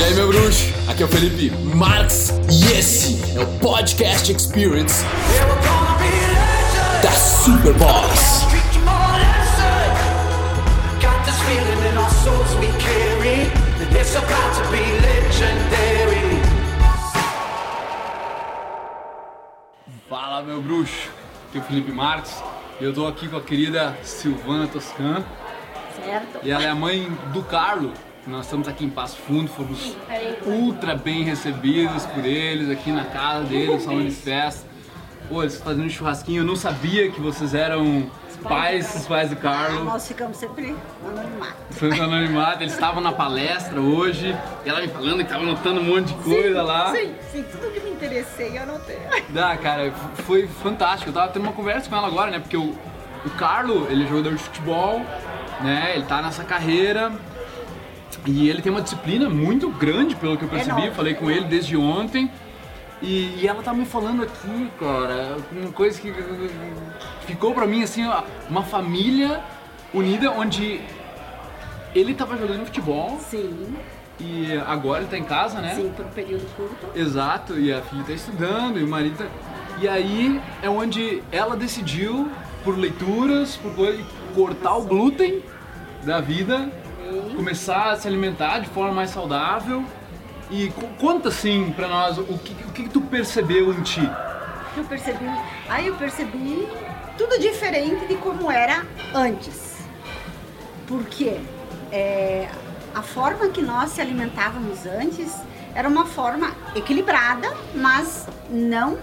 E aí, meu bruxo? Aqui é o Felipe Marx e esse é o Podcast Experience da Superboss. Fala, meu bruxo. Aqui é o Felipe Marx e eu tô aqui com a querida Silvana Toscan. Certo. E ela é a mãe do Carlo. Nós estamos aqui em Passo Fundo, fomos ultra bem recebidos por eles aqui na casa deles, salão de festa. Pô, eles fazendo um churrasquinho, eu não sabia que vocês eram pais, os pais do Carlo. Nós ficamos sempre no anonimato. No anonimato, eles estavam na palestra hoje, e ela me falando que tava anotando um monte de coisa lá. Sim, sim, tudo que me interessei eu anotei. Dá, cara, foi fantástico. Eu tava tendo uma conversa com ela agora, né? Porque o, o Carlo, ele é jogador de futebol, né? Ele tá nessa carreira. E ele tem uma disciplina muito grande, pelo que eu percebi. Eu falei com ele desde ontem. E, e ela tá me falando aqui, cara, uma coisa que ficou pra mim assim, uma família unida onde ele tava jogando futebol Sim, e agora ele tá em casa, né? sim, por um período curto. Exato, e a filha tá estudando, e o marido tá... E aí é onde ela decidiu, por leituras, por cortar o glúten da vida, começar a se alimentar de forma mais saudável. E co- conta assim pra nós o que, o que tu percebeu em ti. Eu percebi, aí eu percebi tudo diferente de como era antes. Porque é, a forma que nós se alimentávamos antes era uma forma equilibrada, mas não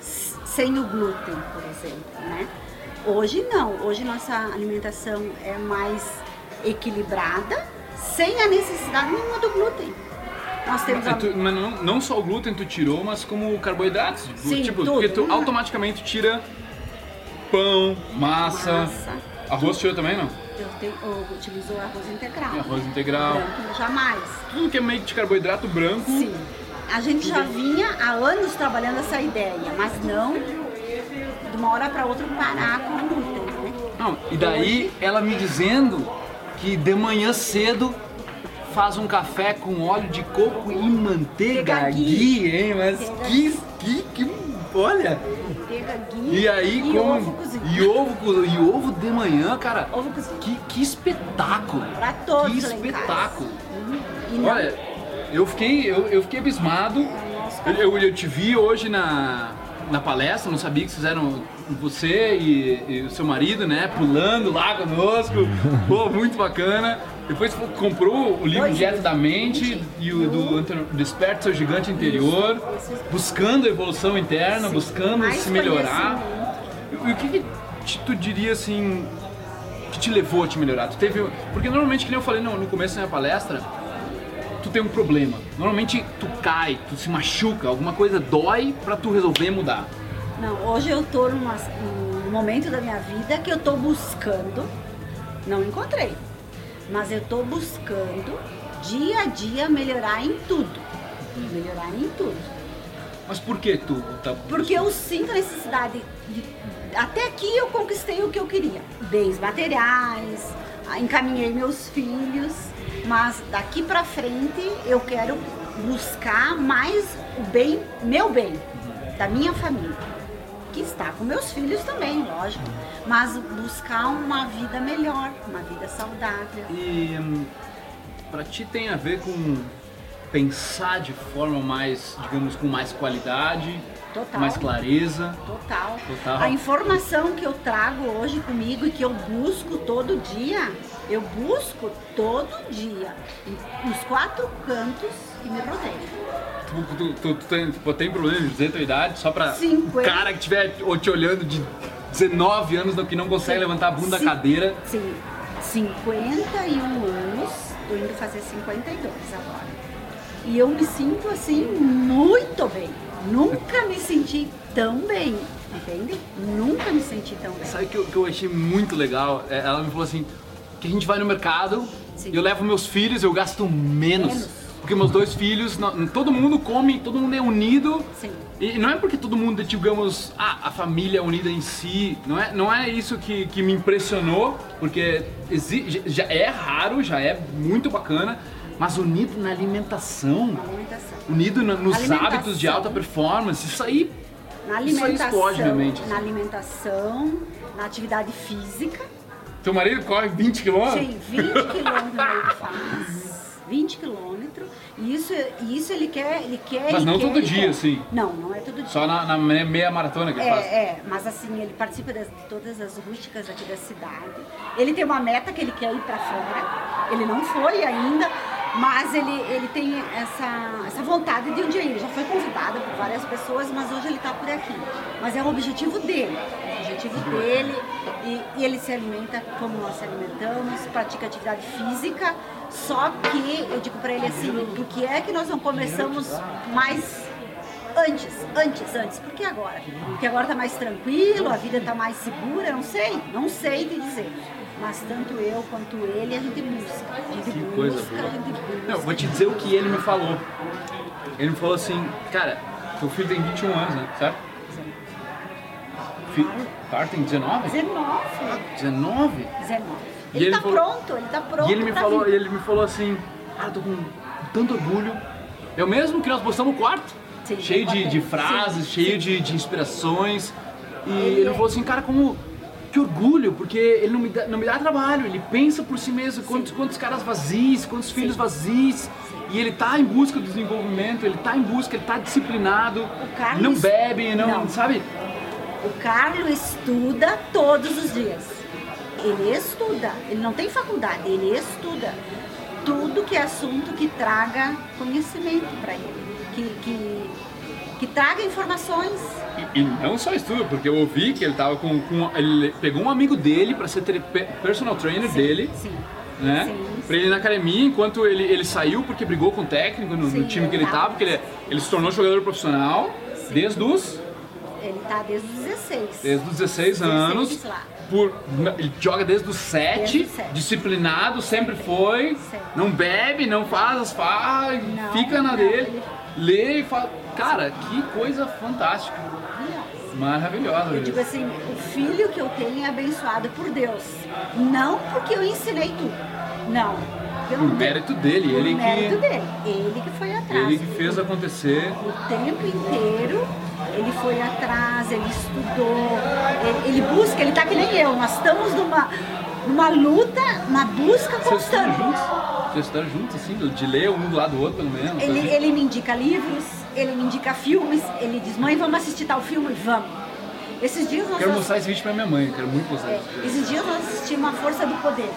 sem o glúten, por exemplo, né? Hoje não, hoje nossa alimentação é mais equilibrada, sem a necessidade nenhuma do glúten. Nós temos a... E tu- mas não, não só o glúten tu tirou, mas como carboidratos. Sim, tipo, tudo. porque tu automaticamente tira pão, massa, Massa. arroz tirou também, não? Eu, tenho, eu utilizo arroz integral. E arroz integral. Branco, jamais. Tudo que é meio de carboidrato branco. Sim. A gente já vinha há anos trabalhando essa ideia, mas não de uma hora para outra parar com o glúten, né? Não, e daí ela me dizendo que de manhã cedo faz um café com óleo de coco e manteiga ghee, hein? Mas que, que, que, olha! E aí e com ovo cozido. e ovo e ovo de manhã, cara. Ovo cozido. Que, que espetáculo! Pra todos Que espetáculo! Uhum. Olha, eu fiquei, eu, eu fiquei abismado. Eu, eu, eu te vi hoje na, na palestra, não sabia que vocês eram você e, e o seu marido, né? Pulando lá conosco. Pô, muito bacana. Depois você comprou o livro Dieta da Mente e o do Desperta Seu Gigante Interior, buscando a evolução interna, buscando se melhorar. E o que, que te- tu diria assim que te levou a te melhorar? Tu teve, porque normalmente que nem eu falei no, no começo da minha palestra, tu tem um problema. Normalmente tu cai, tu se machuca, alguma coisa dói pra tu resolver mudar. Não, hoje eu tô numa- num momento da minha vida que eu tô buscando, não encontrei, mas eu tô buscando dia a dia melhorar em tudo. Melhorar em tudo. Mas por que tu tá Porque eu sinto a necessidade de. Até aqui eu conquistei o que eu queria. Bens materiais, encaminhei meus filhos, mas daqui pra frente eu quero buscar mais o bem, meu bem, da minha família. Que está com meus filhos também, lógico. Mas buscar uma vida melhor, uma vida saudável. E hum, pra ti tem a ver com pensar de forma mais, digamos, com mais qualidade, Total. mais clareza. Total. Total. A informação que eu trago hoje comigo e que eu busco todo dia, eu busco todo dia, nos quatro cantos que me rodeiam. Tu, tu, tu, tu tem, tu tem problema de dizer tua idade só pra o cara que estiver te olhando de 19 anos que não consegue levantar a bunda da Sim. cadeira. Sim, 51 anos, tô indo fazer 52 agora. E eu me sinto assim muito bem. Nunca me senti tão bem, entende? Nunca me senti tão bem. Sabe o que, eu- que eu achei muito legal? É, Ela me falou assim, que a gente vai no mercado, Sim. eu levo meus filhos, eu gasto menos. Menos. Porque meus dois filhos, não- todo mundo come, todo mundo é unido. Sim. E não é porque todo mundo, digamos, ah, a família é unida em si. Não é, não é isso que, que me impressionou, porque já é raro, já é muito bacana. mas unido na alimentação, alimentação. unido na- nos Alimentação. hábitos de alta performance. Isso aí, Na isso aí alimentação, explode minha mente. assim. na alimentação, na atividade física. Teu marido corre 20 quilômetros? Sim, 20 quilômetros ele faz. 20 quilômetros. E isso, isso ele quer. Ele quer Mas não quer, todo dia, quer. assim. Não, não é todo dia. Só na, na me- meia maratona que ele faz. É, é, mas assim, ele participa das- de todas as rústicas aqui da cidade. Ele tem uma meta que ele quer ir pra fora. Ele não foi ainda, mas ele, ele tem essa, essa vontade de um dia ir. Já foi convidado por várias pessoas, mas hoje ele tá por aqui. Mas é o objetivo dele. Dele. E, e ele se alimenta como nós se alimentamos, pratica atividade física. Só que eu digo pra ele assim, por que é que nós não começamos mais Antes, antes, antes. Por que agora? Porque agora tá mais tranquilo, a vida tá mais segura, não sei, não sei te dizer. Mas tanto eu quanto ele, a gente busca. A gente Que busca, coisa a boa. gente busca. Não, vou te dizer o que ele me falou. Ele me falou assim, cara, teu filho tem 21 anos, né? Certo? Fi- Claro, tem 19? 19. 19? 19. E Ele, ele tá falou- pronto, ele tá pronto. E ele me falou, vir. ele me falou assim, ah, eu tô com tanto orgulho. É o mesmo que nós postamos no quarto. Sim, cheio de, de sim, frases, sim. cheio de, de inspirações. E Ele ele é- falou assim, cara, como que orgulho, porque ele não me dá, não me dá trabalho, ele pensa por si mesmo, quantos, quantos caras vazios, quantos filhos vazios. E ele tá em busca do desenvolvimento, ele tá em busca, ele tá disciplinado, Carlos- não bebe, não, Não. sabe? O Carlos estuda todos os dias. Ele estuda, ele não tem faculdade, ele estuda. Tudo que é assunto que traga conhecimento para ele, que, que, que traga informações. E, e não só estudo, porque eu ouvi que ele tava com, com ele pegou um amigo dele para ser personal trainer dele, Sim. né? Sim, Pra ele ir na academia, enquanto ele, ele saiu porque brigou com o técnico no, no Sim, time que ele tava. porque ele, ele se tornou jogador profissional desde os, Ele tá desde os 16. desde os 16 anos. lá. Por, ele joga desde os 7, Desde os sete. disciplinado, sempre foi, Sempre. não bebe, não faz as farras, fica na não, dele, ele- lê e fala. Cara, que coisa fantástica, maravilhosa. Eu digo assim, o filho que eu tenho é abençoado por Deus. Não porque eu ensinei tudo. Não. Pelo Por mérito dele, ele mérito que, dele. Ele que foi atrás. ele que fez acontecer. O tempo inteiro ele foi atrás, ele estudou, ele, ele busca, ele tá que nem eu. Nós estamos numa, numa luta, uma busca constante. juntos? Vocês estão juntos, assim, de ler um do lado do outro, pelo menos? Ele, assim? ele me indica livros, ele me indica filmes, ele diz, mãe, vamos assistir tal filme? Vamos. Esses dias nós Quero mostrar esse vídeo pra minha mãe, quero muito mostrar É, esse vídeo. esses dias nós assistimos A Força do Poder,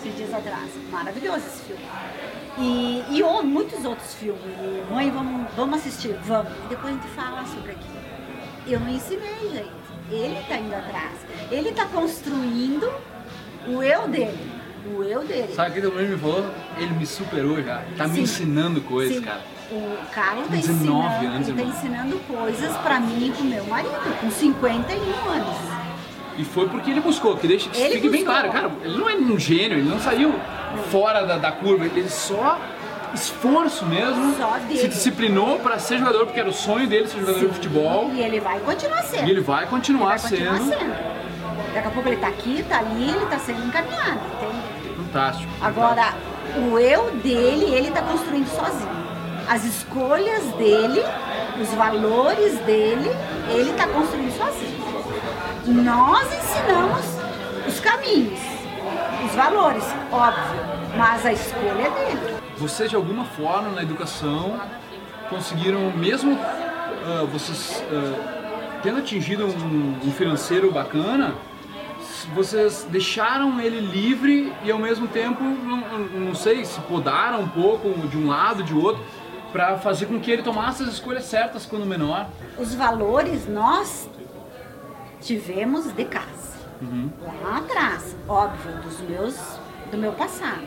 esses dias atrás. Maravilhoso esse filme. E, e ou- muitos outros filmes. E, Mãe, vamos, vamos assistir? Vamos. E depois a gente fala sobre aquilo. Eu não ensinei, gente. Ele está indo atrás. Ele está construindo o eu dele. O eu dele. Sabe o que o me falou? Ele me superou já. Tá me Sim. ensinando coisas, Sim. cara. O Carlos 19 ensinando, anos, tá ensinando coisas para mim e pro meu marido, com 51 anos. E foi porque ele buscou, que deixa que Ele fique bem buscou. claro, cara, ele não é um gênio, ele não saiu fora da, da curva, ele só esforço mesmo, se disciplinou pra ser jogador, porque era o sonho dele ser jogador de futebol, E ele vai continuar sendo. e ele vai continuar, Ele vai continuar sendo sendo. Daqui a pouco ele tá aqui, tá ali, ele tá sendo encaminhado, entende? fantástico. Agora, o eu dele, ele tá construindo sozinho. As escolhas dele, os valores dele, ele tá construindo sozinho. Nós ensinamos os caminhos, os valores, óbvio, mas a escolha é dele. Vocês de alguma forma na educação conseguiram, mesmo ah, vocês ah, tendo atingido um, um financeiro bacana, vocês deixaram ele livre e ao mesmo tempo, não, não sei, se podaram um pouco de um lado, de outro, para fazer com que ele tomasse as escolhas certas quando menor. Os valores nós tivemos de casa. Lá atrás, óbvio, dos meus, do meu passado.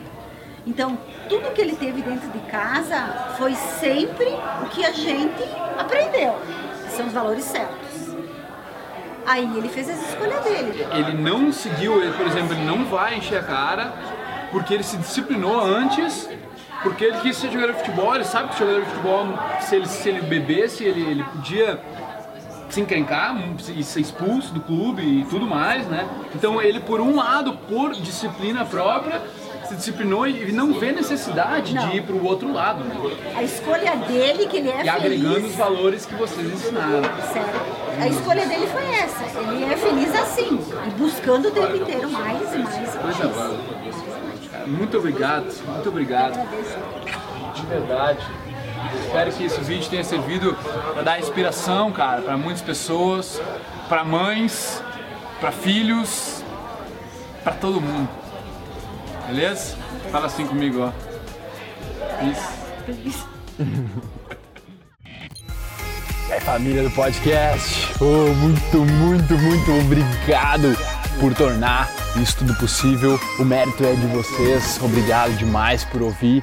Então, tudo que ele teve dentro de casa foi sempre o que a gente aprendeu. São os valores certos. Aí ele fez as escolhas dele. Ele não seguiu, ele, por exemplo, ele não vai encher a cara porque ele se disciplinou antes, porque ele quis ser jogador de futebol, ele sabe que jogador de futebol, se ele, se ele bebesse, ele, ele podia se encrencar e ser expulso do clube e tudo mais, né? Então ele, por um lado, por disciplina própria, se disciplinou e não vê necessidade Não. de ir para o outro lado, né? A escolha dele, que ele é E agregando feliz. os valores que vocês ensinaram. Sério. A escolha dele foi essa. Ele é feliz assim. Buscando o tempo inteiro mais e mais e mais. Muito obrigado, muito obrigado. De verdade. Espero que esse vídeo tenha servido para dar inspiração, cara, para muitas pessoas, para mães, para filhos, para todo mundo. Beleza? Fala assim comigo, ó. Isso. E aí, família do podcast, oh, muito, muito, muito obrigado por tornar isso tudo possível. O mérito é de vocês. Obrigado demais por ouvir.